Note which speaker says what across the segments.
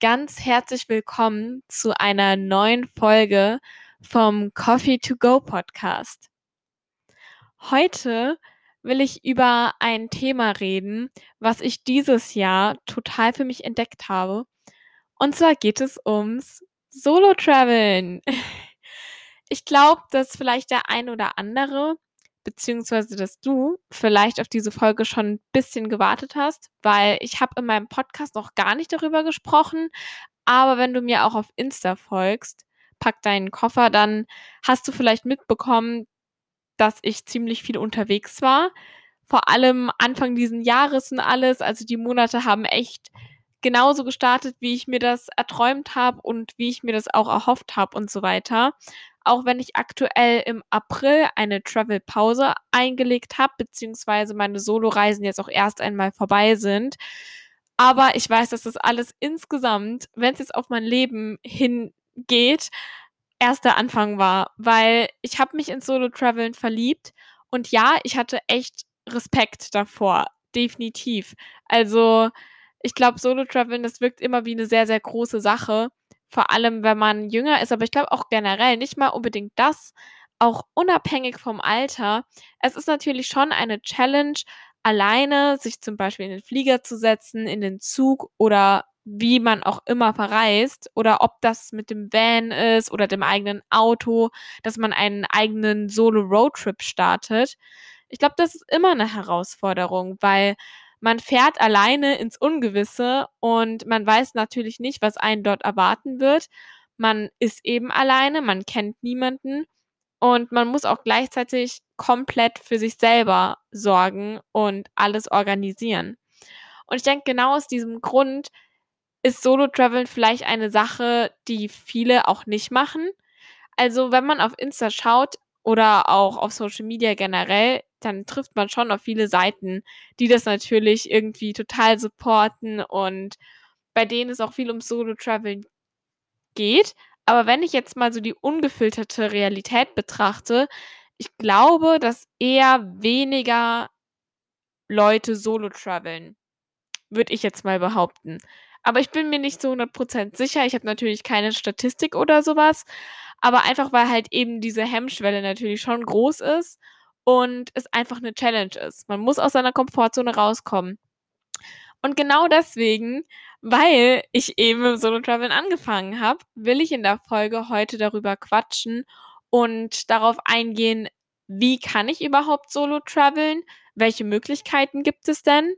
Speaker 1: Ganz herzlich willkommen zu einer neuen Folge vom Coffee to Go Podcast. Heute will ich über ein Thema reden, was ich dieses Jahr total für mich entdeckt habe. Und zwar geht es ums Solo-Traveln. Ich glaube, dass vielleicht der ein oder andere beziehungsweise dass du vielleicht auf diese Folge schon ein bisschen gewartet hast, weil ich habe in meinem Podcast noch gar nicht darüber gesprochen. Aber wenn du mir auch auf Insta folgst, pack deinen Koffer, dann hast du vielleicht mitbekommen, dass ich ziemlich viel unterwegs war. Vor allem Anfang diesen Jahres und alles. Also die Monate haben echt genauso gestartet, wie ich mir das erträumt habe und wie ich mir das auch erhofft habe und so weiter auch wenn ich aktuell im April eine Travel-Pause eingelegt habe, beziehungsweise meine Solo-Reisen jetzt auch erst einmal vorbei sind. Aber ich weiß, dass das alles insgesamt, wenn es jetzt auf mein Leben hingeht, erst der Anfang war, weil ich habe mich ins Solo-Traveln verliebt und ja, ich hatte echt Respekt davor, definitiv. Also ich glaube, Solo-Traveln, das wirkt immer wie eine sehr, sehr große Sache vor allem, wenn man jünger ist, aber ich glaube auch generell nicht mal unbedingt das, auch unabhängig vom Alter. Es ist natürlich schon eine Challenge, alleine sich zum Beispiel in den Flieger zu setzen, in den Zug oder wie man auch immer verreist oder ob das mit dem Van ist oder dem eigenen Auto, dass man einen eigenen Solo-Roadtrip startet. Ich glaube, das ist immer eine Herausforderung, weil man fährt alleine ins Ungewisse und man weiß natürlich nicht, was einen dort erwarten wird. Man ist eben alleine, man kennt niemanden und man muss auch gleichzeitig komplett für sich selber sorgen und alles organisieren. Und ich denke, genau aus diesem Grund ist Solo-Traveln vielleicht eine Sache, die viele auch nicht machen. Also, wenn man auf Insta schaut oder auch auf Social Media generell, dann trifft man schon auf viele Seiten, die das natürlich irgendwie total supporten und bei denen es auch viel um Solo-Traveln geht. Aber wenn ich jetzt mal so die ungefilterte Realität betrachte, ich glaube, dass eher weniger Leute Solo-Traveln, würde ich jetzt mal behaupten. Aber ich bin mir nicht so 100% sicher. Ich habe natürlich keine Statistik oder sowas. Aber einfach, weil halt eben diese Hemmschwelle natürlich schon groß ist und es einfach eine Challenge ist. Man muss aus seiner Komfortzone rauskommen. Und genau deswegen, weil ich eben im Solo-Traveln angefangen habe, will ich in der Folge heute darüber quatschen und darauf eingehen, wie kann ich überhaupt Solo-Traveln? Welche Möglichkeiten gibt es denn?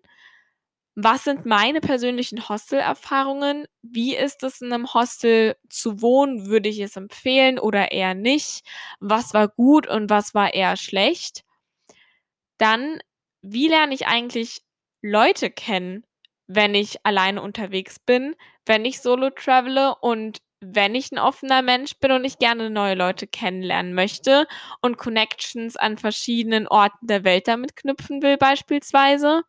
Speaker 1: Was sind meine persönlichen Hostel-Erfahrungen? Wie ist es in einem Hostel zu wohnen? Würde ich es empfehlen oder eher nicht? Was war gut und was war eher schlecht? Dann, wie lerne ich eigentlich Leute kennen, wenn ich alleine unterwegs bin, wenn ich solo travele und wenn ich ein offener Mensch bin und ich gerne neue Leute kennenlernen möchte und Connections an verschiedenen Orten der Welt damit knüpfen will beispielsweise.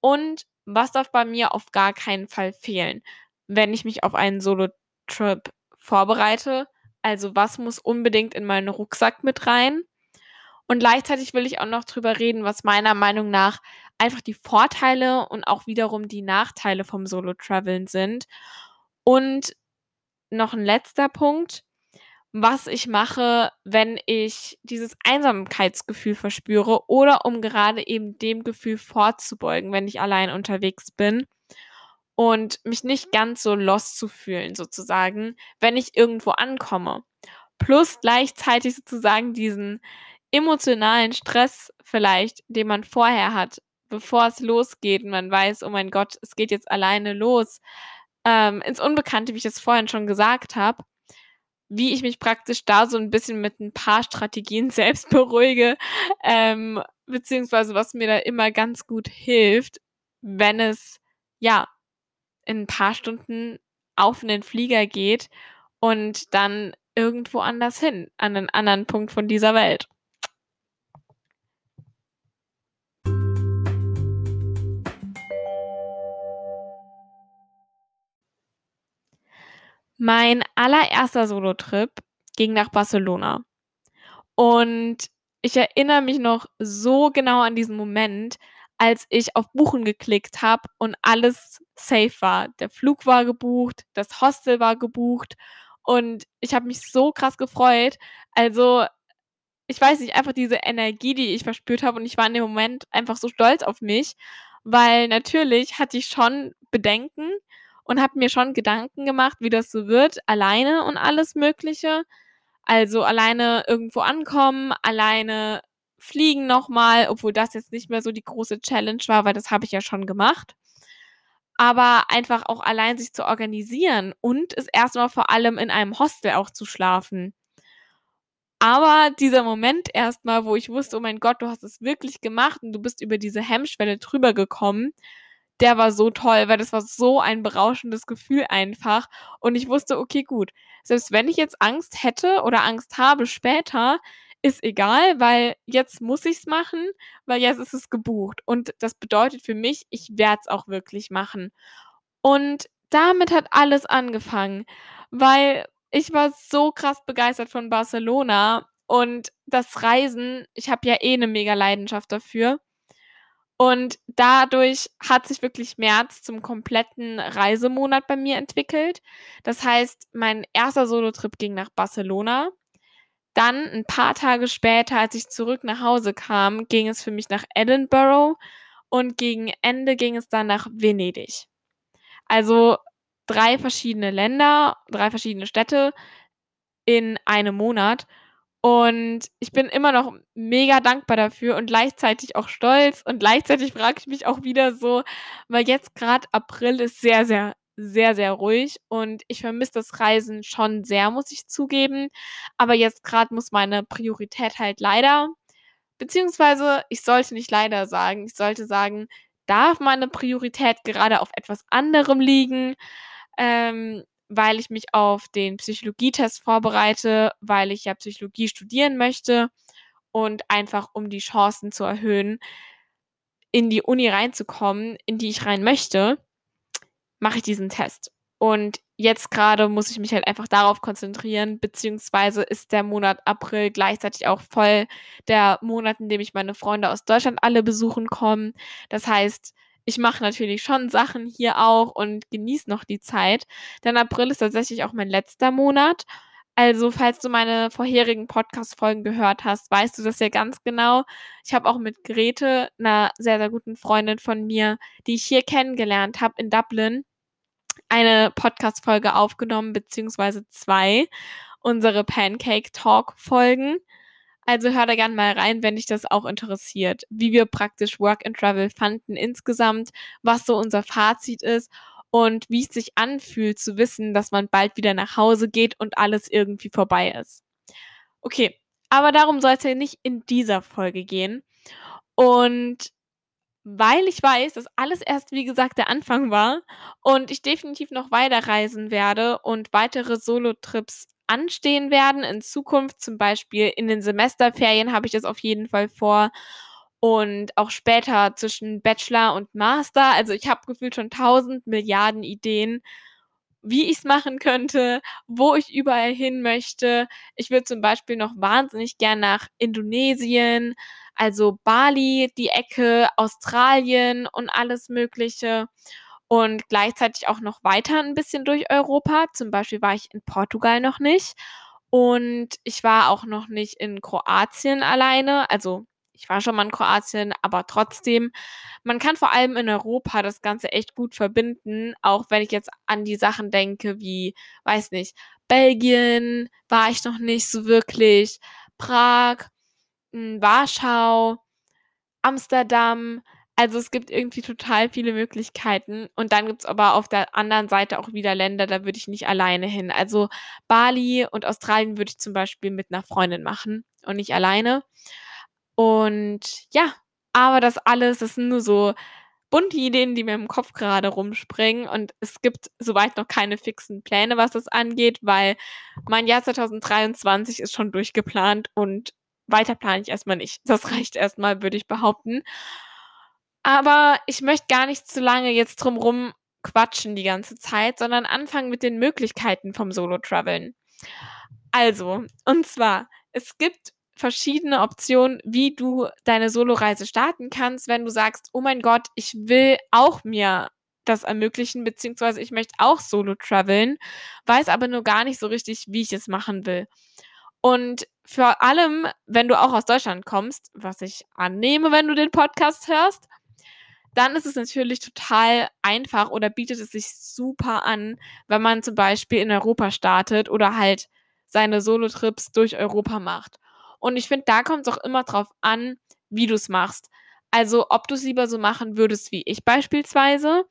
Speaker 1: Und was darf bei mir auf gar keinen Fall fehlen, wenn ich mich auf einen Solo-Trip vorbereite? Also was muss unbedingt in meinen Rucksack mit rein? Und gleichzeitig will ich auch noch drüber reden, was meiner Meinung nach einfach die Vorteile und auch wiederum die Nachteile vom Solo-Traveln sind. Und noch ein letzter Punkt was ich mache, wenn ich dieses Einsamkeitsgefühl verspüre oder um gerade eben dem Gefühl vorzubeugen, wenn ich allein unterwegs bin und mich nicht ganz so lost zu fühlen, sozusagen, wenn ich irgendwo ankomme. Plus gleichzeitig sozusagen diesen emotionalen Stress vielleicht, den man vorher hat, bevor es losgeht und man weiß, oh mein Gott, es geht jetzt alleine los, ähm, ins Unbekannte, wie ich es vorhin schon gesagt habe wie ich mich praktisch da so ein bisschen mit ein paar Strategien selbst beruhige, ähm, beziehungsweise was mir da immer ganz gut hilft, wenn es ja in ein paar Stunden auf einen Flieger geht und dann irgendwo anders hin, an einen anderen Punkt von dieser Welt. Mein allererster Solo-Trip ging nach Barcelona. Und ich erinnere mich noch so genau an diesen Moment, als ich auf Buchen geklickt habe und alles safe war. Der Flug war gebucht, das Hostel war gebucht und ich habe mich so krass gefreut. Also, ich weiß nicht, einfach diese Energie, die ich verspürt habe und ich war in dem Moment einfach so stolz auf mich, weil natürlich hatte ich schon Bedenken und habe mir schon Gedanken gemacht, wie das so wird, alleine und alles Mögliche. Also alleine irgendwo ankommen, alleine fliegen nochmal, obwohl das jetzt nicht mehr so die große Challenge war, weil das habe ich ja schon gemacht. Aber einfach auch allein sich zu organisieren und es erstmal vor allem in einem Hostel auch zu schlafen. Aber dieser Moment erstmal, wo ich wusste, oh mein Gott, du hast es wirklich gemacht und du bist über diese Hemmschwelle drüber gekommen, der war so toll, weil das war so ein berauschendes Gefühl einfach. Und ich wusste, okay, gut, selbst wenn ich jetzt Angst hätte oder Angst habe später, ist egal, weil jetzt muss ich's machen, weil jetzt ist es gebucht. Und das bedeutet für mich, ich werde es auch wirklich machen. Und damit hat alles angefangen, weil ich war so krass begeistert von Barcelona und das Reisen, ich habe ja eh eine mega Leidenschaft dafür. Und dadurch hat sich wirklich März zum kompletten Reisemonat bei mir entwickelt. Das heißt, mein erster Solotrip ging nach Barcelona. Dann ein paar Tage später, als ich zurück nach Hause kam, ging es für mich nach Edinburgh und gegen Ende ging es dann nach Venedig. Also drei verschiedene Länder, drei verschiedene Städte in einem Monat. Und ich bin immer noch mega dankbar dafür und gleichzeitig auch stolz und gleichzeitig frage ich mich auch wieder so, weil jetzt gerade April ist sehr, sehr, sehr, sehr ruhig und ich vermisse das Reisen schon sehr, muss ich zugeben. Aber jetzt gerade muss meine Priorität halt leider, beziehungsweise ich sollte nicht leider sagen, ich sollte sagen, darf meine Priorität gerade auf etwas anderem liegen. Ähm, weil ich mich auf den Psychologietest vorbereite, weil ich ja Psychologie studieren möchte und einfach um die Chancen zu erhöhen, in die Uni reinzukommen, in die ich rein möchte, mache ich diesen Test. Und jetzt gerade muss ich mich halt einfach darauf konzentrieren, beziehungsweise ist der Monat April gleichzeitig auch voll der Monat, in dem ich meine Freunde aus Deutschland alle besuchen komme. Das heißt, ich mache natürlich schon Sachen hier auch und genieße noch die Zeit. Denn April ist tatsächlich auch mein letzter Monat. Also, falls du meine vorherigen Podcast-Folgen gehört hast, weißt du das ja ganz genau. Ich habe auch mit Grete, einer sehr, sehr guten Freundin von mir, die ich hier kennengelernt habe in Dublin, eine Podcast-Folge aufgenommen, beziehungsweise zwei, unsere Pancake Talk-Folgen. Also hör da gerne mal rein, wenn dich das auch interessiert, wie wir praktisch Work and Travel fanden insgesamt, was so unser Fazit ist und wie es sich anfühlt zu wissen, dass man bald wieder nach Hause geht und alles irgendwie vorbei ist. Okay, aber darum soll es ja nicht in dieser Folge gehen. Und weil ich weiß, dass alles erst, wie gesagt, der Anfang war und ich definitiv noch weiterreisen werde und weitere Solo-Trips anstehen werden in Zukunft. Zum Beispiel in den Semesterferien habe ich das auf jeden Fall vor. Und auch später zwischen Bachelor und Master. Also ich habe gefühlt schon tausend Milliarden Ideen, wie ich es machen könnte, wo ich überall hin möchte. Ich würde zum Beispiel noch wahnsinnig gern nach Indonesien, also Bali, die Ecke, Australien und alles Mögliche und gleichzeitig auch noch weiter ein bisschen durch Europa. Zum Beispiel war ich in Portugal noch nicht und ich war auch noch nicht in Kroatien alleine. Also ich war schon mal in Kroatien, aber trotzdem, man kann vor allem in Europa das Ganze echt gut verbinden, auch wenn ich jetzt an die Sachen denke, wie, weiß nicht, Belgien war ich noch nicht so wirklich, Prag, hm, Warschau, Amsterdam, also es gibt irgendwie total viele Möglichkeiten. Und dann gibt es aber auf der anderen Seite auch wieder Länder, da würde ich nicht alleine hin. Also Bali und Australien würde ich zum Beispiel mit einer Freundin machen und nicht alleine. Und ja, aber das alles, das sind nur so bunte Ideen, die mir im Kopf gerade rumspringen. Und es gibt soweit noch keine fixen Pläne, was das angeht, weil mein Jahr 2023 ist schon durchgeplant und weiter plane ich erstmal nicht. Das reicht erstmal, würde ich behaupten. Aber ich möchte gar nicht zu lange jetzt drumrum quatschen die ganze Zeit, sondern anfangen mit den Möglichkeiten vom Solo-Traveln. Also, und zwar, es gibt verschiedene Optionen, wie du deine Soloreise starten kannst, wenn du sagst: „Oh mein Gott, ich will auch mir das ermöglichen, beziehungsweise ich möchte auch solo traveln, weiß aber nur gar nicht so richtig, wie ich es machen will.“ Und vor allem, wenn du auch aus Deutschland kommst, was ich annehme, wenn du den Podcast hörst, dann ist es natürlich total einfach oder bietet es sich super an, wenn man zum Beispiel in Europa startet oder halt seine Solo-Trips durch Europa macht. Und ich finde, da kommt es auch immer drauf an, wie du es machst. Also, ob du es lieber so machen würdest wie ich beispielsweise.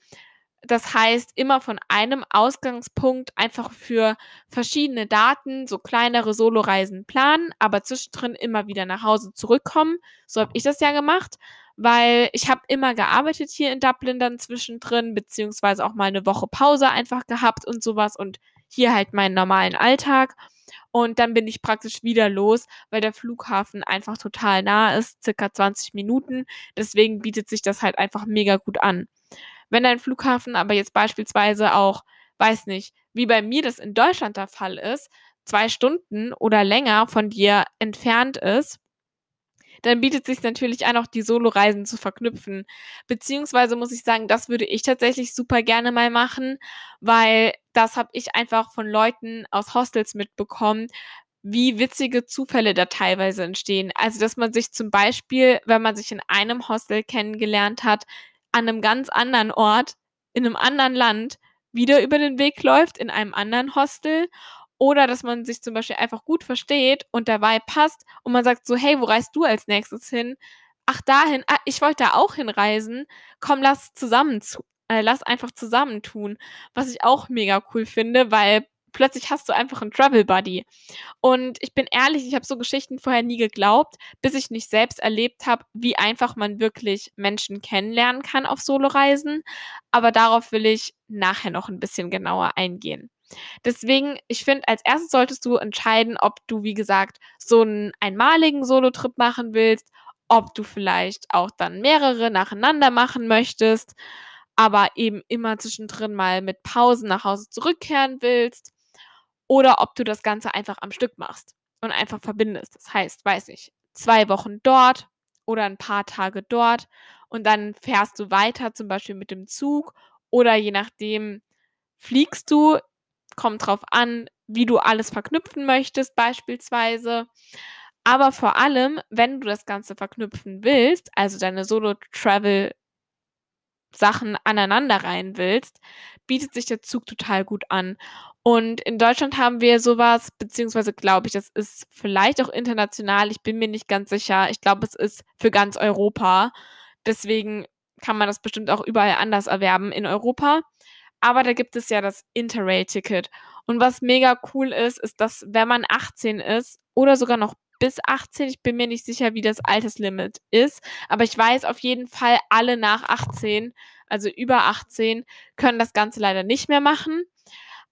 Speaker 1: Das heißt, immer von einem Ausgangspunkt einfach für verschiedene Daten so kleinere Soloreisen planen, aber zwischendrin immer wieder nach Hause zurückkommen. So habe ich das ja gemacht, weil ich habe immer gearbeitet hier in Dublin dann zwischendrin, beziehungsweise auch mal eine Woche Pause einfach gehabt und sowas und hier halt meinen normalen Alltag. Und dann bin ich praktisch wieder los, weil der Flughafen einfach total nah ist, circa 20 Minuten. Deswegen bietet sich das halt einfach mega gut an. Wenn dein Flughafen aber jetzt beispielsweise auch, weiß nicht, wie bei mir das in Deutschland der Fall ist, zwei Stunden oder länger von dir entfernt ist, dann bietet sich natürlich an, auch die Solo-Reisen zu verknüpfen. Beziehungsweise muss ich sagen, das würde ich tatsächlich super gerne mal machen, weil das habe ich einfach von Leuten aus Hostels mitbekommen, wie witzige Zufälle da teilweise entstehen. Also, dass man sich zum Beispiel, wenn man sich in einem Hostel kennengelernt hat, an einem ganz anderen Ort, in einem anderen Land wieder über den Weg läuft, in einem anderen Hostel oder dass man sich zum Beispiel einfach gut versteht und der Vibe passt und man sagt so: „Hey, wo reist du als Nächstes hin?“ „Ach, dahin. Ah, ich wollte da auch hinreisen. Komm, lass zusammen zu äh, lass einfach zusammen tun.“ Was ich auch mega cool finde, weil plötzlich hast du einfach 'n Travel Buddy. Und ich bin ehrlich, ich habe so Geschichten vorher nie geglaubt, bis ich nicht selbst erlebt habe, wie einfach man wirklich Menschen kennenlernen kann auf Soloreisen. Aber darauf will ich nachher noch 'n bisschen genauer eingehen. Deswegen, ich finde, als Erstes solltest du entscheiden, ob du, wie gesagt, so 'n einmaligen Solotrip machen willst, ob du vielleicht auch dann mehrere nacheinander machen möchtest, aber eben immer zwischendrin mal mit Pausen nach Hause zurückkehren willst oder ob du das Ganze einfach am Stück machst und einfach verbindest. Das heißt, weiß nicht, 2 Wochen dort oder 'n paar Tage dort und dann fährst du weiter, zum Beispiel mit dem Zug oder je nachdem fliegst du. Kommt drauf an, wie du alles verknüpfen möchtest beispielsweise. Aber vor allem, wenn du das Ganze verknüpfen willst, also deine Solo-Travel Sachen aneinanderreihen willst, bietet sich der Zug total gut an. Und in Deutschland haben wir so was, beziehungsweise glaube ich, das ist vielleicht auch international, ich bin mir nicht ganz sicher. Ich glaube, es ist für ganz Europa. Deswegen kann man das bestimmt auch überall anders erwerben in Europa. Aber da gibt es ja das Interrail-Ticket. Und was mega cool ist, ist, dass wenn man 18 ist oder sogar noch bis 18, ich bin mir nicht sicher, wie das Alterslimit ist, aber ich weiß auf jeden Fall, alle nach 18, also über 18, können das Ganze leider nicht mehr machen.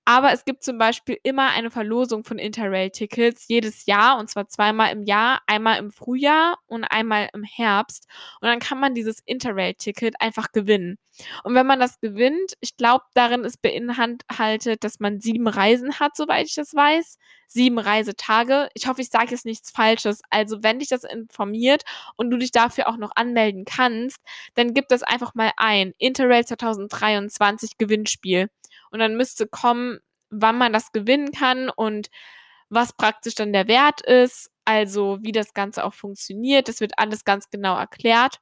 Speaker 1: Aber es gibt zum Beispiel immer eine Verlosung von Interrail-Tickets jedes Jahr und zwar zweimal im Jahr, einmal im Frühjahr und einmal im Herbst. Und dann kann man dieses Interrail-Ticket einfach gewinnen. Und wenn man das gewinnt, ich glaube, darin ist beinhaltet, dass man 7 Reisen hat, soweit ich das weiß. 7 Reisetage. Ich hoffe, ich sage jetzt nichts Falsches. Also, wenn dich das informiert und du dich dafür auch noch anmelden kannst, dann gib das einfach mal ein. Interrail 2023 Gewinnspiel. Und dann müsste kommen, wann man das gewinnen kann und was praktisch dann der Wert ist, also wie das Ganze auch funktioniert. Das wird alles ganz genau erklärt.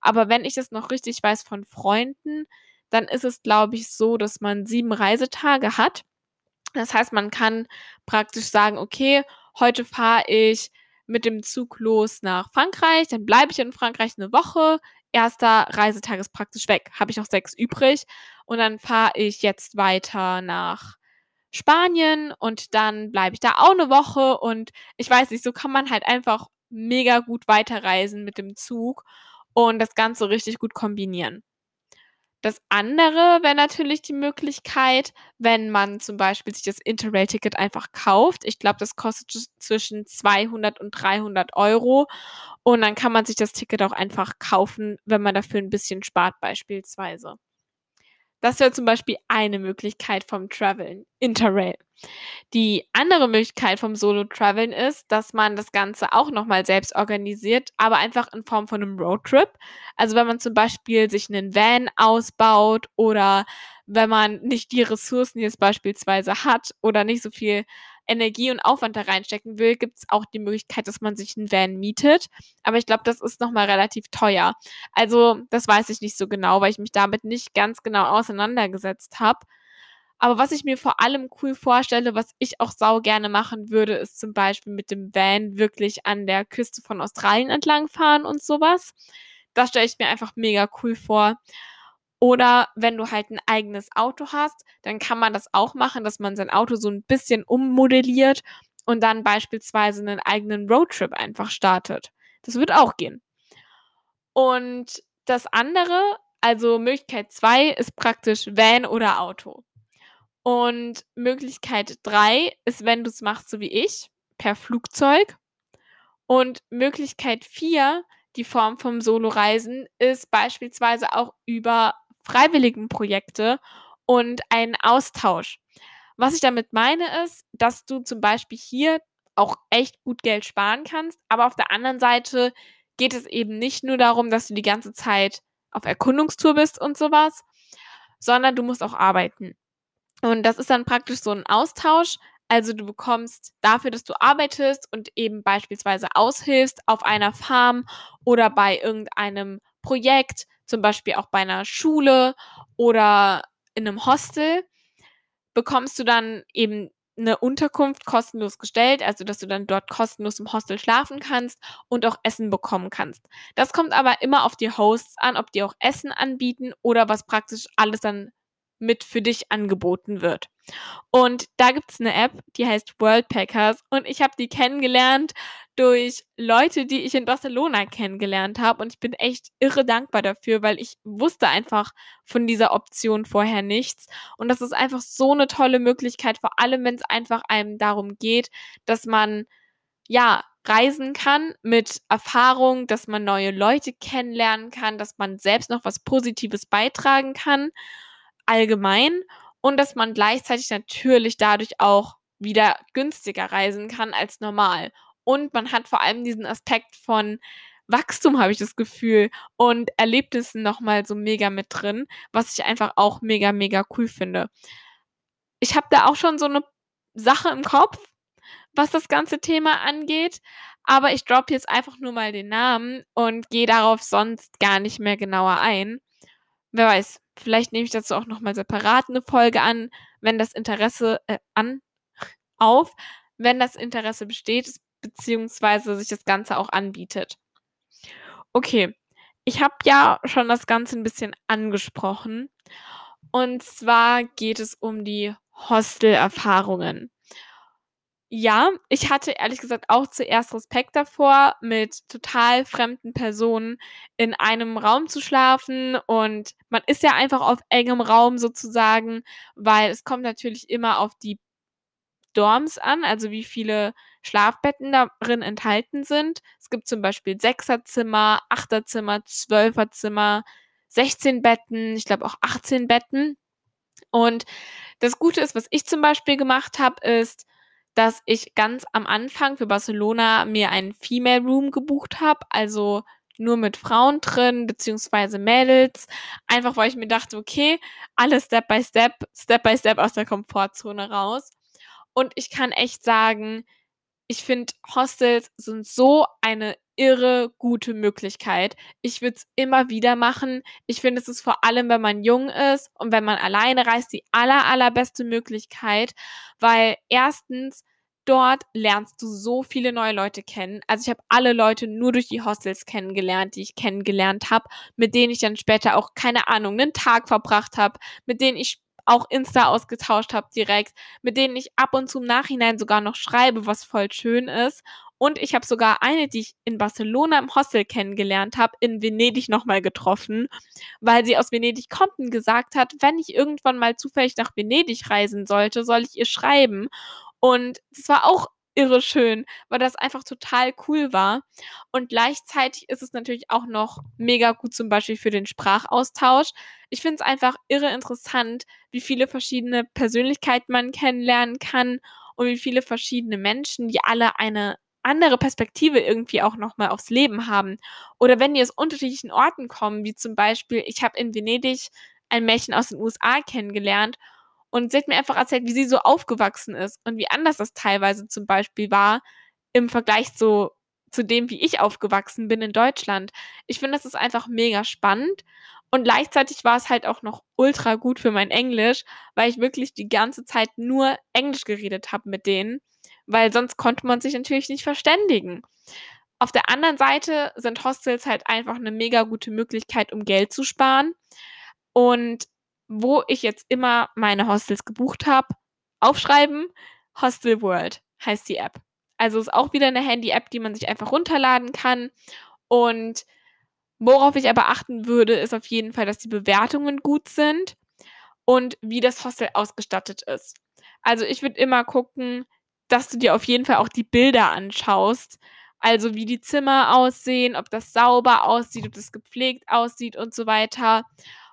Speaker 1: Aber wenn ich das noch richtig weiß von Freunden, dann ist es, glaube ich, so, dass man 7 Reisetage hat. Das heißt, man kann praktisch sagen: „Okay, heute fahre ich mit dem Zug los nach Frankreich, dann bleibe ich in Frankreich 'ne Woche. Erster Reisetag ist praktisch weg, habe ich noch 6 übrig und dann fahre ich jetzt weiter nach Spanien und dann bleibe ich da auch 'ne Woche und ich weiß nicht, so kann man halt einfach mega gut weiterreisen mit dem Zug und das Ganze richtig gut kombinieren. Das andere wäre natürlich die Möglichkeit, wenn man zum Beispiel sich das Interrail-Ticket einfach kauft. Ich glaube, das kostet zwischen 200 und 300 € und dann kann man sich das Ticket auch einfach kaufen, wenn man dafür 'n bisschen spart beispielsweise. Das wäre zum Beispiel eine Möglichkeit vom Traveln, Interrail. Die andere Möglichkeit vom Solo-Traveln ist, dass man das Ganze auch nochmal selbst organisiert, aber einfach in Form von einem Roadtrip. Also wenn man zum Beispiel sich einen Van ausbaut oder wenn man nicht die Ressourcen jetzt beispielsweise hat oder nicht so viel Energie und Aufwand da reinstecken will, gibt es auch die Möglichkeit, dass man sich einen Van mietet. Aber ich glaube, das ist nochmal relativ teuer. Also das weiß ich nicht so genau, weil ich mich damit nicht ganz genau auseinandergesetzt habe. Aber was ich mir vor allem cool vorstelle, was ich auch sau gerne machen würde, ist zum Beispiel mit dem Van wirklich an der Küste von Australien entlangfahren und sowas. Das stelle ich mir einfach mega cool vor. Oder wenn du halt ein eigenes Auto hast, dann kann man das auch machen, dass man sein Auto so ein bisschen ummodelliert und dann beispielsweise einen eigenen Roadtrip einfach startet. Das wird auch gehen. Und das andere, also Möglichkeit 2, ist praktisch Van oder Auto. Und Möglichkeit 3 ist, wenn du es machst, so wie ich, per Flugzeug. Und Möglichkeit 4, die Form vom Solo-Reisen, ist beispielsweise auch über Freiwilligenprojekte und einen Austausch. Was ich damit meine, ist, dass du zum Beispiel hier auch echt gut Geld sparen kannst, aber auf der anderen Seite geht es eben nicht nur darum, dass du die ganze Zeit auf Erkundungstour bist und sowas, sondern du musst auch arbeiten. Und das ist dann praktisch so ein Austausch. Also du bekommst dafür, dass du arbeitest und eben beispielsweise aushilfst auf einer Farm oder bei irgendeinem Projekt, zum Beispiel auch bei einer Schule oder in einem Hostel, bekommst du dann eben eine Unterkunft kostenlos gestellt, also dass du dann dort kostenlos im Hostel schlafen kannst und auch Essen bekommen kannst. Das kommt aber immer auf die Hosts an, ob die auch Essen anbieten oder was praktisch alles dann mit für dich angeboten wird. Und da gibt es eine App, die heißt Worldpackers und ich habe die kennengelernt durch Leute, die ich in Barcelona kennengelernt habe. Und ich bin echt irre dankbar dafür, weil ich wusste einfach von dieser Option vorher nichts. Und das ist einfach so eine tolle Möglichkeit, vor allem wenn es einfach einem darum geht, dass man ja reisen kann mit Erfahrung, dass man neue Leute kennenlernen kann, dass man selbst noch was Positives beitragen kann allgemein und dass man gleichzeitig natürlich dadurch auch wieder günstiger reisen kann als normal. Und man hat vor allem diesen Aspekt von Wachstum, habe ich das Gefühl, und Erlebnissen nochmal so mega mit drin, was ich einfach auch mega, mega cool finde. Ich habe da auch schon so eine Sache im Kopf, was das ganze Thema angeht, aber ich droppe jetzt einfach nur mal den Namen und gehe darauf sonst gar nicht mehr genauer ein. Wer weiß, Vielleicht nehme ich dazu auch nochmal separat eine Folge an, wenn das Interesse äh, an auf, wenn das Interesse besteht, beziehungsweise sich das Ganze auch anbietet. Okay, ich habe ja schon das Ganze ein bisschen angesprochen. Und zwar geht es um die Hostel-Erfahrungen. Ja, ich hatte ehrlich gesagt auch zuerst Respekt davor, mit total fremden Personen in einem Raum zu schlafen und man ist ja einfach auf engem Raum sozusagen, weil es kommt natürlich immer auf die Dorms an, also wie viele Schlafbetten darin enthalten sind. Es gibt zum Beispiel Sechserzimmer, Achterzimmer, Zwölferzimmer, 16 Betten, ich glaube auch 18 Betten. Und das Gute ist, was ich zum Beispiel gemacht habe, ist, dass ich ganz am Anfang für Barcelona mir einen Female Room gebucht habe, also nur mit Frauen drin, beziehungsweise Mädels, einfach weil ich mir dachte, okay, alles Step by Step, Step by Step aus der Komfortzone raus. Und ich kann echt sagen, ich finde, Hostels sind so eine irre gute Möglichkeit. Ich würde es immer wieder machen. Ich finde, es ist vor allem, wenn man jung ist und wenn man alleine reist, die aller, allerbeste Möglichkeit, weil erstens dort lernst du so viele neue Leute kennen. Also ich habe alle Leute nur durch die Hostels kennengelernt, die ich kennengelernt habe, mit denen ich dann später auch keine Ahnung, einen Tag verbracht habe, mit denen ich auch Insta ausgetauscht habe direkt, mit denen ich ab und zu im Nachhinein sogar noch schreibe, was voll schön ist. Und ich habe sogar eine, die ich in Barcelona im Hostel kennengelernt habe, in Venedig nochmal getroffen, weil sie aus Venedig kommt und gesagt hat, wenn ich irgendwann mal zufällig nach Venedig reisen sollte, soll ich ihr schreiben. Und es war auch irre schön, weil das einfach total cool war. Und gleichzeitig ist es natürlich auch noch mega gut zum Beispiel für den Sprachaustausch. Ich finde es einfach irre interessant, wie viele verschiedene Persönlichkeiten man kennenlernen kann und wie viele verschiedene Menschen, die alle eine andere Perspektive irgendwie auch nochmal aufs Leben haben. Oder wenn die aus unterschiedlichen Orten kommen, wie zum Beispiel, ich habe in Venedig ein Mädchen aus den USA kennengelernt und sie hat mir einfach erzählt, wie sie so aufgewachsen ist und wie anders das teilweise zum Beispiel war im Vergleich zu, zu dem, wie ich aufgewachsen bin in Deutschland. Ich finde, das ist einfach mega spannend. Und gleichzeitig war es halt auch noch ultra gut für mein Englisch, weil ich wirklich die ganze Zeit nur Englisch geredet habe mit denen, weil sonst konnte man sich natürlich nicht verständigen. Auf der anderen Seite sind Hostels halt einfach eine mega gute Möglichkeit, um Geld zu sparen. Und wo ich jetzt immer meine Hostels gebucht habe, aufschreiben, Hostel World heißt die App. Also ist auch wieder eine Handy-App, die man sich einfach runterladen kann. Und worauf ich aber achten würde, ist auf jeden Fall, dass die Bewertungen gut sind und wie das Hostel ausgestattet ist. Also ich würde immer gucken, dass du dir auf jeden Fall auch die Bilder anschaust. Also wie die Zimmer aussehen, ob das sauber aussieht, ob das gepflegt aussieht und so weiter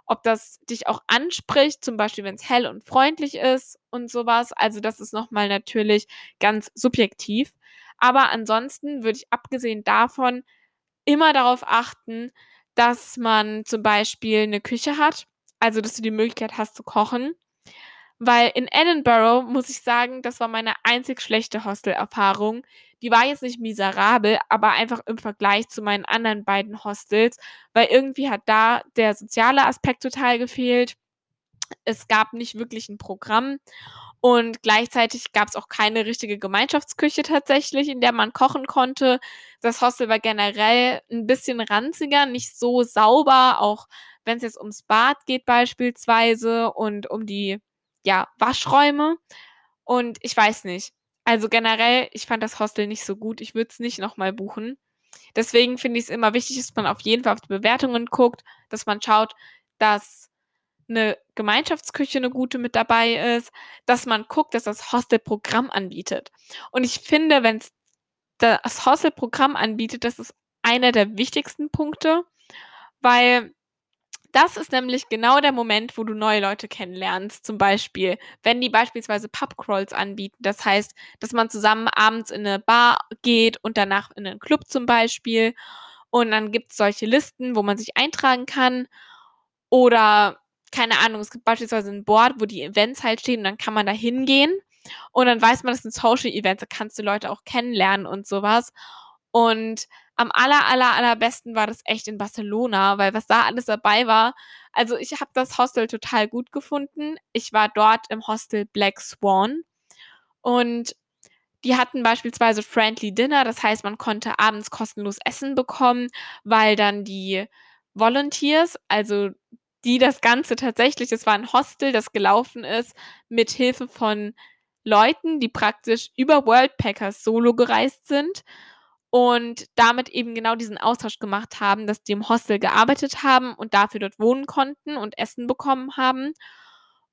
Speaker 1: ob das dich auch anspricht, zum Beispiel wenn es hell und freundlich ist und sowas. Also das ist nochmal natürlich ganz subjektiv. Aber ansonsten würde ich abgesehen davon immer darauf achten, dass man zum Beispiel eine Küche hat, also dass du die Möglichkeit hast zu kochen. Weil in Edinburgh muss ich sagen, das war meine einzig schlechte Hostel-Erfahrung. Die war jetzt nicht miserabel, aber einfach im Vergleich zu meinen anderen beiden Hostels, weil irgendwie hat da der soziale Aspekt total gefehlt. Es gab nicht wirklich ein Programm und gleichzeitig gab es auch keine richtige Gemeinschaftsküche tatsächlich, in der man kochen konnte. Das Hostel war generell ein bisschen ranziger, nicht so sauber, auch wenn es jetzt ums Bad geht beispielsweise und um die ja, Waschräume. Und ich weiß nicht. Also generell, ich fand das Hostel nicht so gut. Ich würde es nicht nochmal buchen. Deswegen finde ich es immer wichtig, dass man auf jeden Fall auf die Bewertungen guckt, dass man schaut, dass eine Gemeinschaftsküche eine gute mit dabei ist, dass man guckt, dass das Hostel Programm anbietet. Und ich finde, wenn es das Hostel Programm anbietet, das ist einer der wichtigsten Punkte, weil das ist nämlich genau der Moment, wo du neue Leute kennenlernst. Zum Beispiel, wenn die beispielsweise Pubcrawls anbieten. Das heißt, dass man zusammen abends in eine Bar geht und danach in einen Club zum Beispiel. Und dann gibt es solche Listen, wo man sich eintragen kann. Oder, keine Ahnung, es gibt beispielsweise ein Board, wo die Events halt stehen und dann kann man da hingehen. Und dann weiß man, das sind Social Events, da kannst du Leute auch kennenlernen und sowas. Und am aller, aller, allerbesten war das echt in Barcelona, weil was da alles dabei war. Also ich habe das Hostel total gut gefunden. Ich war dort im Hostel Black Swan und die hatten beispielsweise Friendly Dinner, das heißt, man konnte abends kostenlos Essen bekommen, weil dann die Volunteers, also die das Ganze tatsächlich, es war ein Hostel, das gelaufen ist, mit Hilfe von Leuten, die praktisch über Worldpackers solo gereist sind und damit eben genau diesen Austausch gemacht haben, dass die im Hostel gearbeitet haben und dafür dort wohnen konnten und Essen bekommen haben.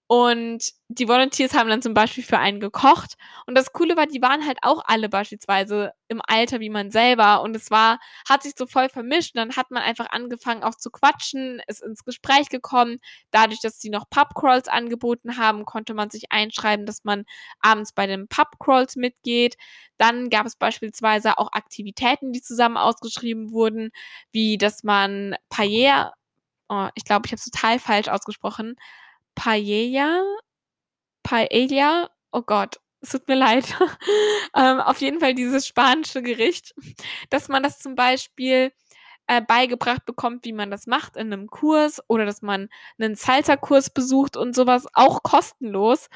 Speaker 1: Und die Volunteers haben dann zum Beispiel für einen gekocht. Und das Coole war, die waren halt auch alle beispielsweise im Alter wie man selber. Und es war, hat sich so voll vermischt. Und dann hat man einfach angefangen auch zu quatschen, ist ins Gespräch gekommen. Dadurch, dass sie noch Pubcrawls angeboten haben, konnte man sich einschreiben, dass man abends bei den Pubcrawls mitgeht. Dann gab es beispielsweise auch Aktivitäten, die zusammen ausgeschrieben wurden, wie dass man Paella, oh, ich glaube, ich habe es total falsch ausgesprochen, Paella, Paella, oh Gott, es tut mir leid. ähm, auf jeden Fall dieses spanische Gericht, dass man das zum Beispiel äh, beigebracht bekommt, wie man das macht in einem Kurs oder dass man einen Salsa-Kurs besucht und sowas, auch kostenlos.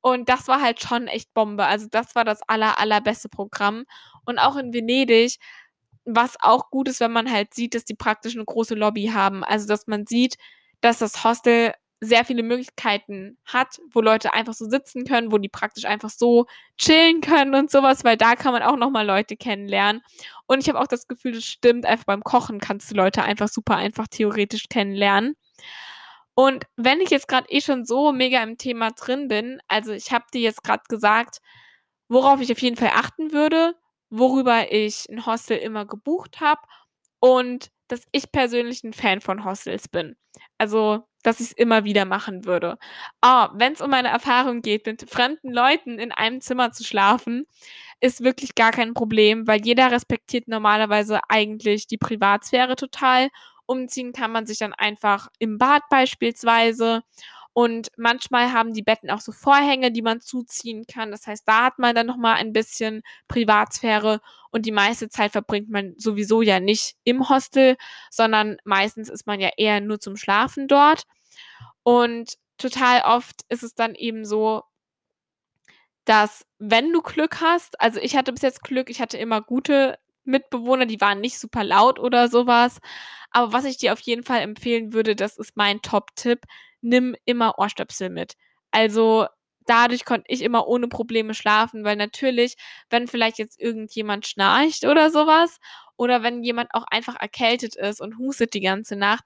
Speaker 1: Und das war halt schon echt Bombe. Also das war das aller, allerbeste Programm. Und auch in Venedig, was auch gut ist, wenn man halt sieht, dass die praktisch eine große Lobby haben. Also dass man sieht, dass das Hostel sehr viele Möglichkeiten hat, wo Leute einfach so sitzen können, wo die praktisch einfach so chillen können und sowas, weil da kann man auch nochmal Leute kennenlernen. Und ich habe auch das Gefühl, das stimmt, einfach beim Kochen kannst du Leute einfach super einfach theoretisch kennenlernen. Und wenn ich jetzt gerade eh schon so mega im Thema drin bin, also ich habe dir jetzt gerade gesagt, worauf ich auf jeden Fall achten würde, worüber ich 'n Hostel immer gebucht habe und dass ich persönlich 'n Fan von Hostels bin. Also, dass ich's immer wieder machen würde. Ah, wenn's um meine Erfahrung geht, mit fremden Leuten in einem Zimmer zu schlafen, ist wirklich gar kein Problem, weil jeder respektiert normalerweise eigentlich die Privatsphäre total. Umziehen kann man sich dann einfach im Bad beispielsweise und manchmal haben die Betten auch so Vorhänge, die man zuziehen kann. Das heißt, da hat man dann noch mal ein bisschen Privatsphäre und die meiste Zeit verbringt man sowieso ja nicht im Hostel, sondern meistens ist man ja eher nur zum Schlafen dort. Und total oft ist es dann eben so dass, wenn du Glück hast also, ich hatte bis jetzt Glück, ich hatte immer gute Mitbewohner, die waren nicht super laut oder so was. Aber was ich dir auf jeden Fall empfehlen würde, das ist mein Top-Tipp: Nimm immer Ohrstöpsel mit. Also, dadurch konnte ich immer ohne Probleme schlafen, weil natürlich, wenn vielleicht jetzt irgendjemand schnarcht oder so was oder wenn jemand auch einfach erkältet ist und hustet die ganze Nacht,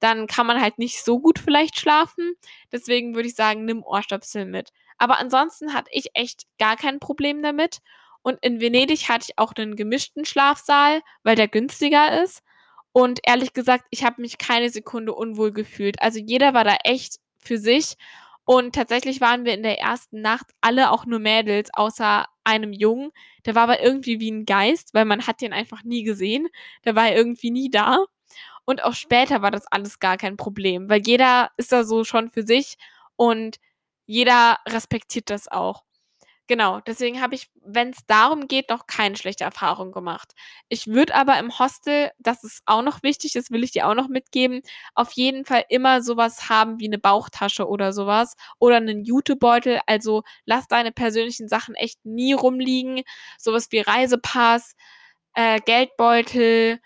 Speaker 1: dann kann man halt nicht so gut vielleicht schlafen. Deswegen würde ich sagen, nimm Ohrstöpsel mit. Aber ansonsten hatte ich echt gar kein Problem damit und in Venedig hatte ich auch 'nen gemischten Schlafsaal, weil der günstiger ist und ehrlich gesagt, ich habe mich keine Sekunde unwohl gefühlt. Also, jeder war da echt für sich und tatsächlich waren wir in der 1. Nacht alle auch nur Mädels außer einem Jungen. Der war aber irgendwie wie 'n Geist, weil man hat den einfach nie gesehen. Der war irgendwie nie da und auch später war das alles gar kein Problem, weil jeder ist da so schon für sich und jeder respektiert das auch. Genau, deswegen habe ich, wenn's darum geht, noch keine schlechte Erfahrung gemacht. Ich würde aber im Hostel das ist auch noch wichtig, das will ich dir auch noch mitgeben, auf jeden Fall immer so was haben wie 'ne Bauchtasche oder so was oder 'nen Jutebeutel. Also, lass deine persönlichen Sachen echt nie rumliegen. So was wie Reisepass, äh, Geldbeutel,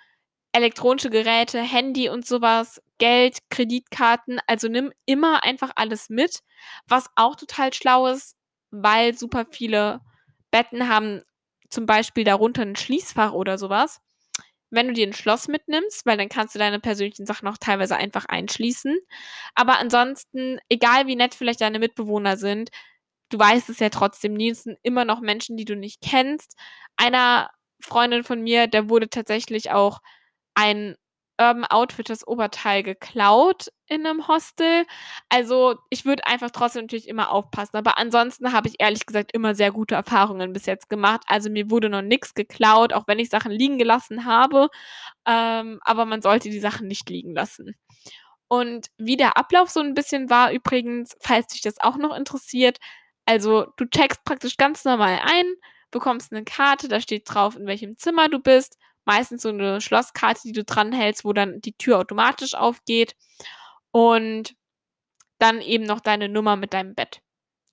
Speaker 1: elektronische Geräte, Handy und so was, Geld, Kreditkarten. Also, nimm immer einfach alles mit. Was auch total schlau ist, weil super viele Betten haben zum Beispiel darunter 'n Schließfach oder so was. Wenn du dir 'n Schloss mitnimmst, weil dann kannst du deine persönlichen Sachen auch teilweise einfach einschließen. Aber ansonsten, egal wie nett vielleicht deine Mitbewohner sind, du weißt es ja trotzdem nie. Es sind immer noch Menschen, die du nicht kennst. Einer Freundin von mir, der wurde tatsächlich auch ein Urban Outfitters Oberteil geklaut in 'nem Hostel. Also, ich würde einfach trotzdem natürlich immer aufpassen. Aber ansonsten habe ich ehrlich gesagt immer sehr gute Erfahrungen bis jetzt gemacht. Also, mir wurde noch nix geklaut, auch wenn ich Sachen liegen gelassen habe, ähm, aber man sollte die Sachen nicht liegen lassen. Und wie der Ablauf so 'n bisschen war übrigens, falls dich das auch noch interessiert also, du checkst praktisch ganz normal ein, bekommst 'ne Karte, da steht drauf, in welchem Zimmer du bist. Meistens so 'ne Schlosskarte, die du dranhältst, wo dann die Tür automatisch aufgeht und dann eben noch deine Nummer mit deinem Bett.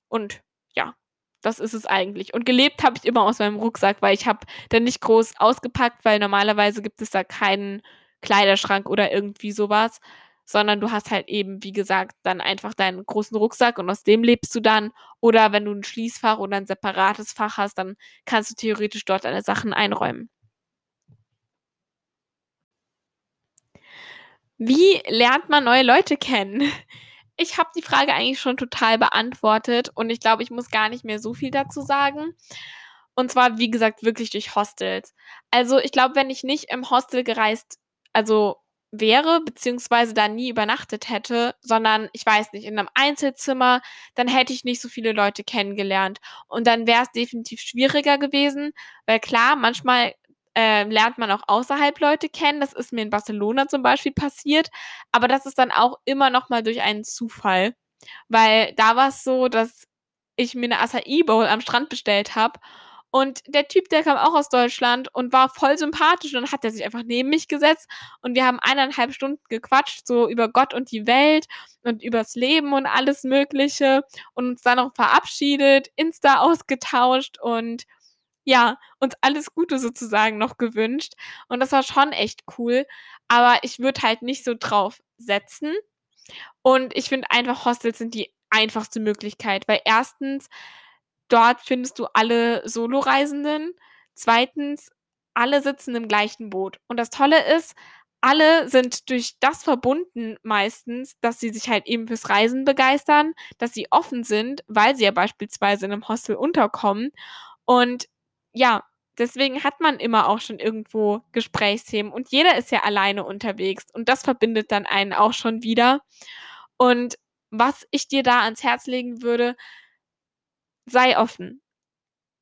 Speaker 1: Und ja, das ist es eigentlich. Und gelebt habe ich immer aus meinem Rucksack, weil ich habe da nicht groß ausgepackt, weil normalerweise gibt es da keinen Kleiderschrank oder irgendwie so was, sondern du hast halt eben, wie gesagt, dann einfach deinen großen Rucksack und aus dem lebst du dann. Oder wenn du 'n Schließfach oder 'n separates Fach hast, dann kannst du theoretisch dort deine Sachen einräumen. Wie lernt man neue Leute kennen? Ich habe die Frage eigentlich schon total beantwortet und ich glaube, ich muss gar nicht mehr so viel dazu sagen. Und zwar, wie gesagt, wirklich durch Hostels. Also, ich glaube, wenn ich nicht im Hostel gereist also, wäre, beziehungsweise da nie übernachtet hätte, sondern ich weiß nicht, in 'nem Einzelzimmer, dann hätte ich nicht so viele Leute kennengelernt. Und dann wär's definitiv schwieriger gewesen, weil klar, manchmal, äh, lernt man auch außerhalb Leute kennen. Das ist mir in Barcelona zum Beispiel passiert, aber das ist dann auch immer noch mal durch einen Zufall, weil da war's so, dass ich mir 'ne Acai Bowl am Strand bestellt habe und der Typ, der kam auch aus Deutschland und war voll sympathisch. Und dann hat der sich einfach neben mich gesetzt. Und wir haben 1 1/2 Stunden gequatscht, so über Gott und die Welt und übers Leben und alles Mögliche. Und uns dann noch verabschiedet, Insta ausgetauscht und ja, uns alles Gute sozusagen noch gewünscht. Und das war schon echt cool, aber ich würde halt nicht so drauf setzen. Und ich finde einfach, Hostels sind die einfachste Möglichkeit, weil 1. dort findest du alle Soloreisenden, 2. alle sitzen im gleichen Boot. Und das Tolle ist, alle sind durch das verbunden meistens, dass sie sich halt eben fürs Reisen begeistern, dass sie offen sind, weil sie ja beispielsweise in 'nem Hostel unterkommen Und ja, deswegen hat man immer auch schon irgendwo Gesprächsthemen und jeder ist ja alleine unterwegs und das verbindet dann einen auch schon wieder. Und was ich dir da ans Herz legen würde, sei offen.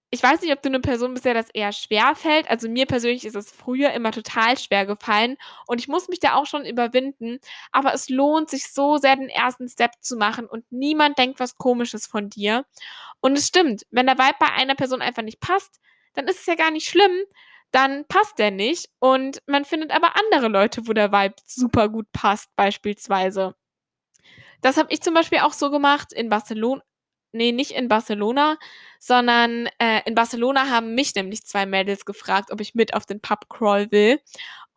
Speaker 1: Ich weiß nicht, ob du eine Person bist, der das eher schwer fällt. Also, mir persönlich ist es früher immer total schwer gefallen und ich muss mich da auch schon überwinden, aber es lohnt sich so sehr, den ersten Step zu machen und niemand denkt was Komisches von dir. Und es stimmt, wenn der Vibe bei einer Person einfach nicht passt, dann ist es ja gar nicht schlimm, dann passt der nicht und man findet aber andere Leute, wo der Vibe super gut passt beispielsweise. Das habe ich zum Beispiel auch so gemacht in Barcelona ne, nicht in Barcelona, sondern, äh, in Barcelona haben mich nämlich 2 Mädels gefragt, ob ich mit auf den Pub-Crawl will.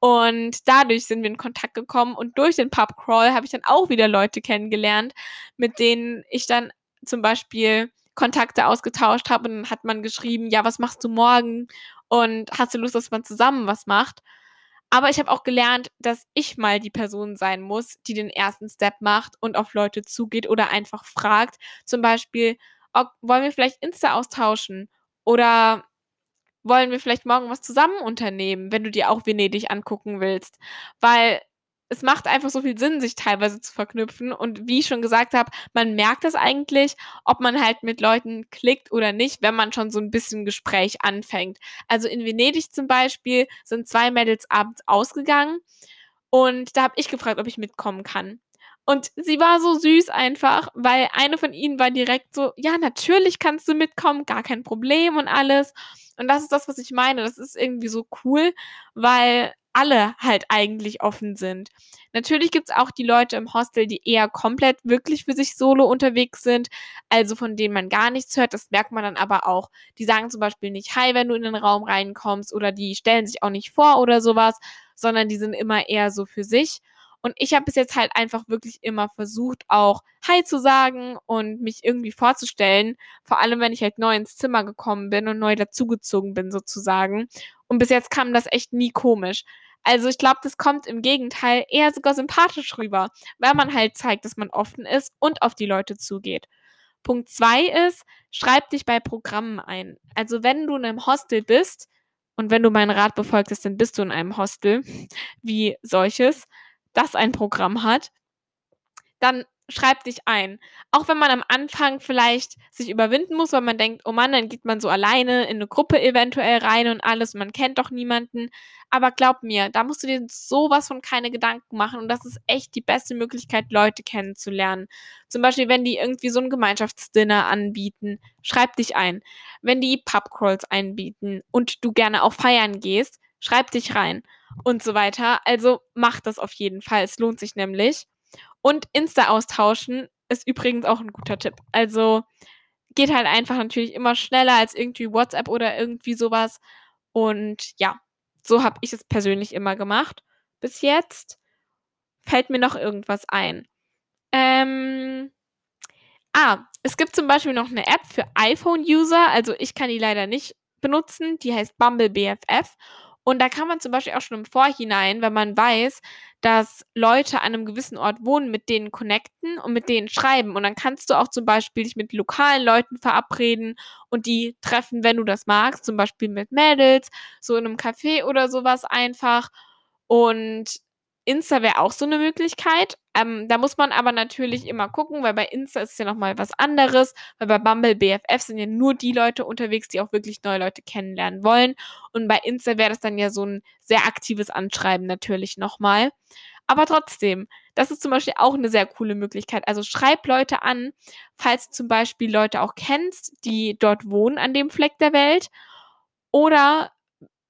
Speaker 1: Und dadurch sind wir in Kontakt gekommen und durch den Pub-Crawl habe ich dann auch wieder Leute kennengelernt, mit denen ich dann zum Beispiel Kontakte ausgetauscht habe und dann hat man geschrieben: „Ja, was machst du morgen und hast du Lust, dass man zusammen was macht?“ Aber ich habe auch gelernt, dass ich mal die Person sein muss, die den ersten Step macht und auf Leute zugeht oder einfach fragt. Zum Beispiel: „Ob wollen wir vielleicht Insta austauschen?“ Oder wollen wir vielleicht morgen was zusammen unternehmen, wenn du dir auch Venedig angucken willst? Weil es macht einfach so viel Sinn, sich teilweise zu verknüpfen und wie ich schon gesagt habe, man merkt das eigentlich, ob man halt mit Leuten klickt oder nicht, wenn man schon so 'n bisschen Gespräch anfängt. Also, in Venedig zum Beispiel sind 2 Mädels abends ausgegangen und da habe ich gefragt, ob ich mitkommen kann. Und sie war so süß einfach, weil eine von ihnen war direkt so: „Ja, natürlich kannst du mitkommen, gar kein Problem“ und alles. Und das ist das, was ich meine. Das ist irgendwie so cool, weil alle halt eigentlich offen sind. Natürlich gibt's auch die Leute im Hostel, die eher komplett wirklich für sich solo unterwegs sind, also von denen man gar nichts hört. Das merkt man dann aber auch. Die sagen zum Beispiel nicht „Hi“, wenn du in den Raum reinkommst oder die stellen sich auch nicht vor oder so was, sondern die sind immer eher so für sich. Und ich habe bis jetzt halt einfach wirklich immer versucht, auch „Hi“ zu sagen und mich irgendwie vorzustellen, vor allem, wenn ich halt neu ins Zimmer gekommen bin und neu dazugezogen bin sozusagen. Und bis jetzt kam das echt nie komisch. Also, ich glaube, das kommt im Gegenteil eher sogar sympathisch rüber, weil man halt zeigt, dass man offen ist und auf die Leute zugeht. Punkt 2 ist, schreib dich bei Programmen ein. Also, wenn du in 'nem Hostel bist und wenn du meinen Rat befolgt hast, dann bist du in einem Hostel wie solches, das ein Programm hat, dann schreib dich ein. Auch wenn man am Anfang vielleicht sich überwinden muss, weil man denkt: „Oh Mann, dann geht man so alleine in 'ne Gruppe eventuell rein und alles, man kennt doch niemanden.“ Aber glaub mir, da musst du dir so was von keine Gedanken machen und das ist echt die beste Möglichkeit, Leute kennenzulernen. Zum Beispiel, wenn die irgendwie so 'n Gemeinschaftsdinner anbieten, schreib dich ein. Wenn die Pub-Crawls einbieten und du gerne auch feiern gehst, schreib dich rein und so weiter. Also, mach das auf jeden Fall. Es lohnt sich nämlich. Und Insta austauschen ist übrigens auch 'n guter Tipp. Also, geht halt einfach natürlich immer schneller als irgendwie WhatsApp oder irgendwie so was. Und ja, so habe ich es persönlich immer gemacht bis jetzt. Fällt mir noch irgendwas ein? Ähm. Ah, es gibt zum Beispiel noch 'ne App für iPhone-User, also, ich kann die leider nicht benutzen, die heißt Bumble BFF. Und da kann man zum Beispiel auch schon im Vorhinein, wenn man weiß, dass Leute an 'nem gewissen Ort wohnen, mit denen connecten und mit denen schreiben. Und dann kannst du auch zum Beispiel dich mit lokalen Leuten verabreden und die treffen, wenn du das magst, zum Beispiel mit Mädels, so in 'nem Café oder so was einfach. Und Insta wäre auch so 'ne Möglichkeit. Ähm, da muss man aber natürlich immer gucken, weil bei Insta ist ja noch mal was anderes, weil bei Bumble BFF sind ja nur die Leute unterwegs, die auch wirklich neue Leute kennenlernen wollen. Und bei Insta wäre das dann ja so 'n sehr aktives Anschreiben natürlich noch mal. Aber trotzdem, das ist zum Beispiel auch 'ne sehr coole Möglichkeit. Also, schreib Leute an, falls du zum Beispiel Leute auch kennst, die dort wohnen an dem Fleck der Welt. Oder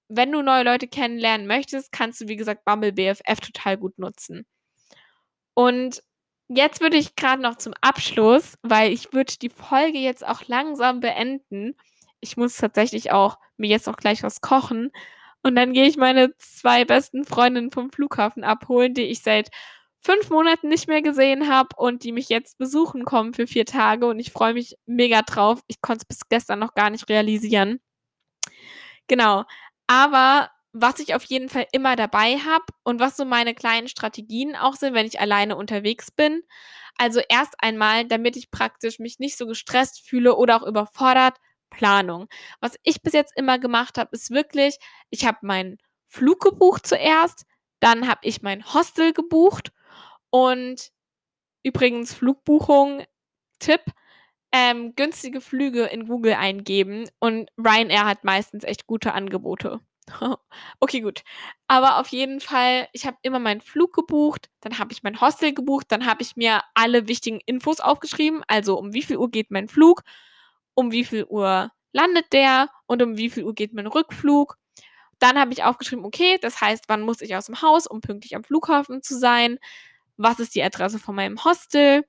Speaker 1: wenn du neue Leute kennenlernen möchtest, kannst du, wie gesagt, Bumble BFF total gut nutzen. Und jetzt würde ich grad noch zum Abschluss weil ich würde die Folge jetzt auch langsam beenden. Ich muss tatsächlich auch mir jetzt auch gleich was kochen und dann gehe ich meine 2 besten Freundinnen vom Flughafen abholen, die ich seit 5 Monaten nicht mehr gesehen habe und die mich jetzt besuchen kommen für 4 Tage und ich freue mich mega drauf. Ich konnte es bis gestern noch gar nicht realisieren. Genau. Aber was ich auf jeden Fall immer dabei habe und was so meine kleinen Strategien auch sind, wenn ich alleine unterwegs bin. Also, erst einmal, damit ich praktisch mich nicht so gestresst fühle oder auch überfordert, Planung. Was ich bis jetzt immer gemacht habe, ist wirklich, ich habe meinen Flug gebucht zuerst, dann habe ich mein Hostel gebucht und übrigens Flugbuchung, Tipp, ähm, günstige Flüge in Google eingeben und Ryanair hat meistens echt gute Angebote. Okay, gut. Aber auf jeden Fall, ich habe immer meinen Flug gebucht, dann habe ich mein Hostel gebucht, dann habe ich mir alle wichtigen Infos aufgeschrieben, also um wie viel Uhr geht mein Flug, um wie viel Uhr landet der und um wie viel Uhr geht mein Rückflug. Dann habe ich aufgeschrieben, okay, das heißt, wann muss ich aus dem Haus, um pünktlich am Flughafen zu sein? Was ist die Adresse von meinem Hostel?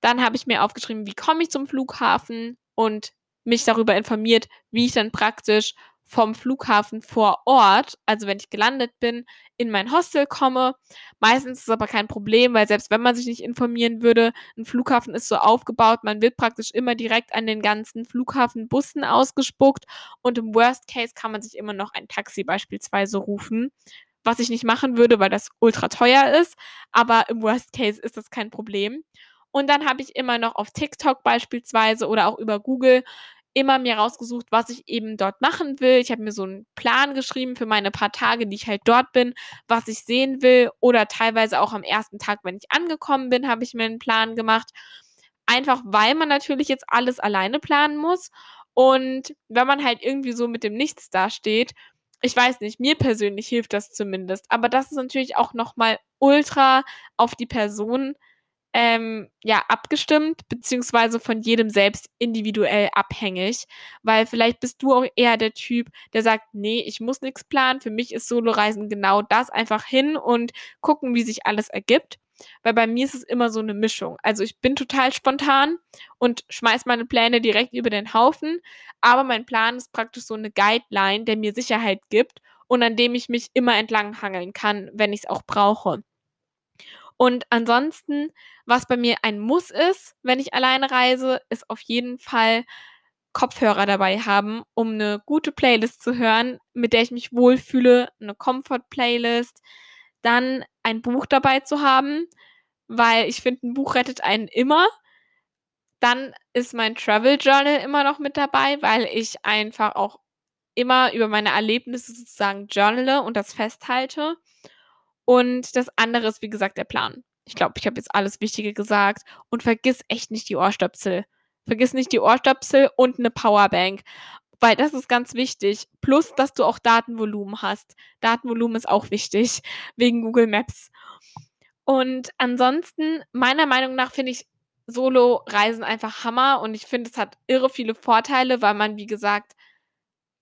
Speaker 1: Dann habe ich mir aufgeschrieben, wie komme ich zum Flughafen und mich darüber informiert, wie ich dann praktisch vom Flughafen vor Ort, also wenn ich gelandet bin, in mein Hostel komme. Meistens ist es aber kein Problem, weil selbst wenn man sich nicht informieren würde, ein Flughafen ist so aufgebaut, man wird praktisch immer direkt an den ganzen Flughafenbussen ausgespuckt und im Worst Case kann man sich immer noch ein Taxi beispielsweise rufen. Was ich nicht machen würde, weil das ultra teuer ist, aber im Worst Case ist das kein Problem. Und dann habe ich immer noch auf TikTok beispielsweise oder auch über Google immer mir rausgesucht, was ich eben dort machen will. Ich habe mir so einen Plan geschrieben für meine paar Tage, die ich halt dort bin, was ich sehen will. Oder teilweise auch am ersten Tag, wenn ich angekommen bin, habe ich mir einen Plan gemacht. Einfach weil man natürlich jetzt alles alleine planen muss. Und wenn man halt irgendwie so mit dem Nichts dasteht, ich weiß nicht, mir persönlich hilft das zumindest. Aber das ist natürlich auch nochmal ultra auf die Person ähm, ja, abgestimmt, beziehungsweise von jedem selbst individuell abhängig. Weil vielleicht bist du auch eher der Typ, der sagt, nee, ich muss nichts planen. Für mich ist Soloreisen genau das, einfach hin und gucken, wie sich alles ergibt. Weil bei mir ist es immer so eine Mischung. Also ich bin total spontan und schmeiß meine Pläne direkt über den Haufen. Aber mein Plan ist praktisch so eine Guideline, der mir Sicherheit gibt und an dem ich mich immer entlang hangeln kann, wenn ich es auch brauche. Und ansonsten, was bei mir ein Muss ist, wenn ich alleine reise, ist auf jeden Fall Kopfhörer dabei haben, um eine gute Playlist zu hören, mit der ich mich wohlfühle, eine Comfort-Playlist, dann ein Buch dabei zu haben, weil ich finde, ein Buch rettet einen immer. Dann ist mein Travel Journal immer noch mit dabei, weil ich einfach auch immer über meine Erlebnisse sozusagen journale und das festhalte. Und das andere ist, wie gesagt, der Plan. Ich glaube, ich habe jetzt alles Wichtige gesagt. Und vergiss echt nicht die Ohrstöpsel. Vergiss nicht die Ohrstöpsel und eine Powerbank. Weil das ist ganz wichtig. Plus, dass du auch Datenvolumen hast. Datenvolumen ist auch wichtig. Wegen Google Maps. Und ansonsten, meiner Meinung nach, finde ich Solo-Reisen einfach Hammer. Und ich finde, es hat irre viele Vorteile, weil man, wie gesagt,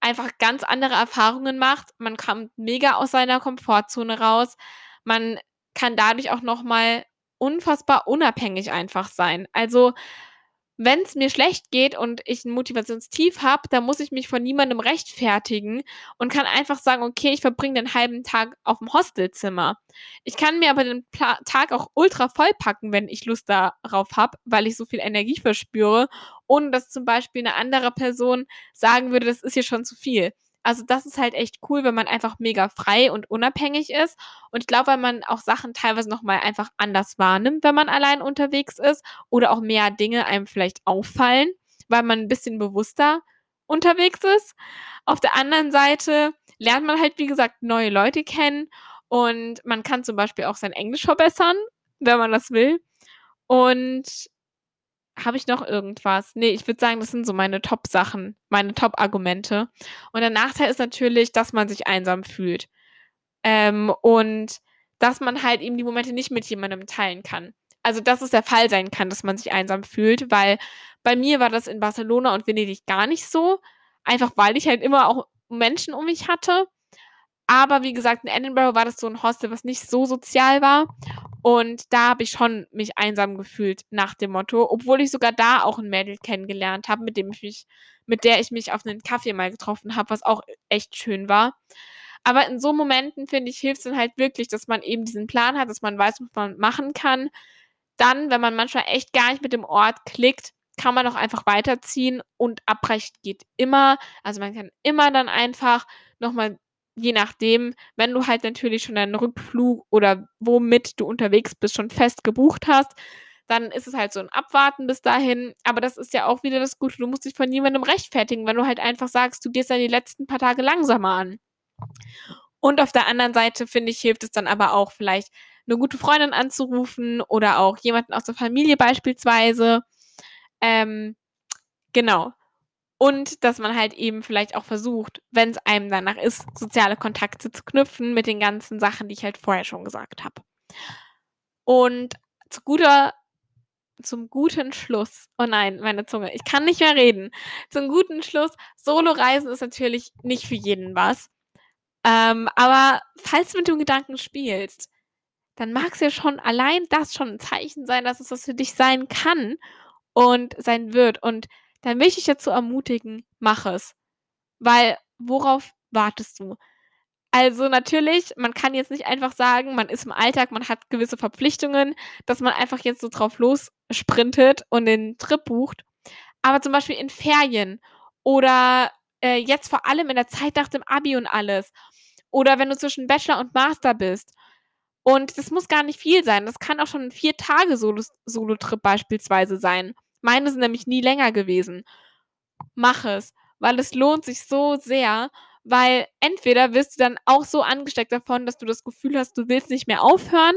Speaker 1: einfach ganz andere Erfahrungen macht. Man kommt mega aus seiner Komfortzone raus. Man kann dadurch auch noch mal unfassbar unabhängig einfach sein. Also wenn es mir schlecht geht und ich ein Motivationstief habe, dann muss ich mich von niemandem rechtfertigen und kann einfach sagen, okay, ich verbringe den halben Tag auf dem Hostelzimmer. Ich kann mir aber den Pla Tag auch ultra voll packen, wenn ich Lust darauf habe, weil ich so viel Energie verspüre, ohne dass zum Beispiel eine andere Person sagen würde, das ist hier schon zu viel. Also das ist halt echt cool, wenn man einfach mega frei und unabhängig ist. Und ich glaube, weil man auch Sachen teilweise nochmal einfach anders wahrnimmt, wenn man allein unterwegs ist oder auch mehr Dinge einem vielleicht auffallen, weil man ein bisschen bewusster unterwegs ist. Auf der anderen Seite lernt man halt, wie gesagt, neue Leute kennen und man kann zum Beispiel auch sein Englisch verbessern, wenn man das will. Und habe ich noch irgendwas? Nee, ich würde sagen, das sind so meine Top-Sachen, meine Top-Argumente. Und der Nachteil ist natürlich, dass man sich einsam fühlt. Ähm, und dass man halt eben die Momente nicht mit jemandem teilen kann. Also, dass es der Fall sein kann, dass man sich einsam fühlt, weil bei mir war das in Barcelona und Venedig gar nicht so. Einfach weil ich halt immer auch Menschen um mich hatte. Aber wie gesagt, in Edinburgh war das so ein Hostel, was nicht so sozial war. Und da habe ich schon mich einsam gefühlt nach dem Motto, obwohl ich sogar da auch ein Mädel kennengelernt habe, mit dem ich mich, mit der ich mich auf einen Kaffee mal getroffen habe, was auch echt schön war. Aber in so Momenten, finde ich, hilft es dann halt wirklich, dass man eben diesen Plan hat, dass man weiß, was man machen kann. Dann, wenn man manchmal echt gar nicht mit dem Ort klickt, kann man auch einfach weiterziehen und abbrechen geht immer. Also man kann immer dann einfach nochmal je nachdem, wenn du halt natürlich schon deinen Rückflug oder womit du unterwegs bist, schon fest gebucht hast, dann ist es halt so 'n Abwarten bis dahin. Aber das ist ja auch wieder das Gute, du musst dich vor niemandem rechtfertigen, wenn du halt einfach sagst, du gehst dann die letzten paar Tage langsamer an. Und auf der anderen Seite, finde ich, hilft es dann aber auch vielleicht 'ne gute Freundin anzurufen oder auch jemanden aus der Familie beispielsweise. Ähm, genau. Und dass man halt eben vielleicht auch versucht, wenn's einem danach ist, soziale Kontakte zu knüpfen mit den ganzen Sachen, die ich halt vorher schon gesagt habe. Und zu guter zum guten Schluss oh nein, meine Zunge, ich kann nicht mehr reden. Zum guten Schluss, Soloreisen ist natürlich nicht für jeden was. Ähm, aber falls du mit dem Gedanken spielst, dann mag's ja schon allein das schon 'n Zeichen sein, dass es was für dich sein kann und sein wird. Und dann will ich dich dazu ermutigen, mach es. Weil worauf wartest du? Also, natürlich, man kann jetzt nicht einfach sagen, man ist im Alltag, man hat gewisse Verpflichtungen, dass man einfach jetzt so drauf lossprintet und den Trip bucht. Aber zum Beispiel in Ferien oder, äh, jetzt vor allem in der Zeit nach dem Abi und alles oder wenn du zwischen Bachelor und Master bist. Und das muss gar nicht viel sein. Das kann auch schon 'n 4 Tage Solos Solotrip beispielsweise sein. Meine sind nämlich nie länger gewesen. Mach es, weil es lohnt sich so sehr, weil entweder wirst du dann auch so angesteckt davon, dass du das Gefühl hast, du willst nicht mehr aufhören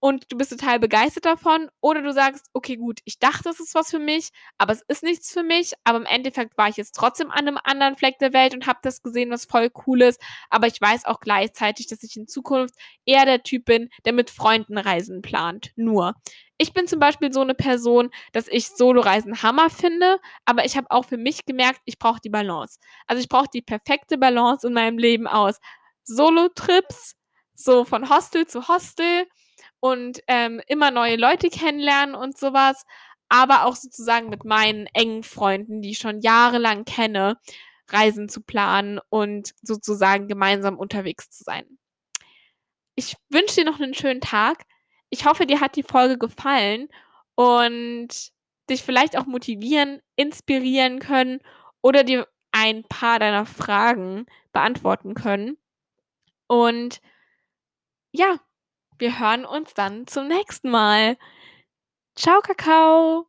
Speaker 1: und du bist total begeistert davon oder du sagst: „Okay, gut, ich dachte, es ist was für mich, aber es ist nichts für mich, aber im Endeffekt war ich jetzt trotzdem an 'nem anderen Fleck der Welt und habe das gesehen, was voll cool ist, aber ich weiß auch gleichzeitig, dass ich in Zukunft eher der Typ bin, der mit Freunden Reisen plant, nur.“ Ich bin zum Beispiel so 'ne Person, dass ich Soloreisen Hammer finde, aber ich habe auch für mich gemerkt, ich brauche die Balance. Also, ich brauche die perfekte Balance in meinem Leben aus Solotrips, so von Hostel zu Hostel und, ähm, immer neue Leute kennenlernen und so was, aber auch sozusagen mit meinen engen Freunden, die ich schon jahrelang kenne, Reisen zu planen und sozusagen gemeinsam unterwegs zu sein. Ich wünsche dir noch 'nen schönen Tag. Ich hoffe, dir hat die Folge gefallen und dich vielleicht auch motivieren, inspirieren können oder dir ein paar deiner Fragen beantworten können. Und ja, wir hören uns dann zum nächsten Mal. Tschau, Kakao.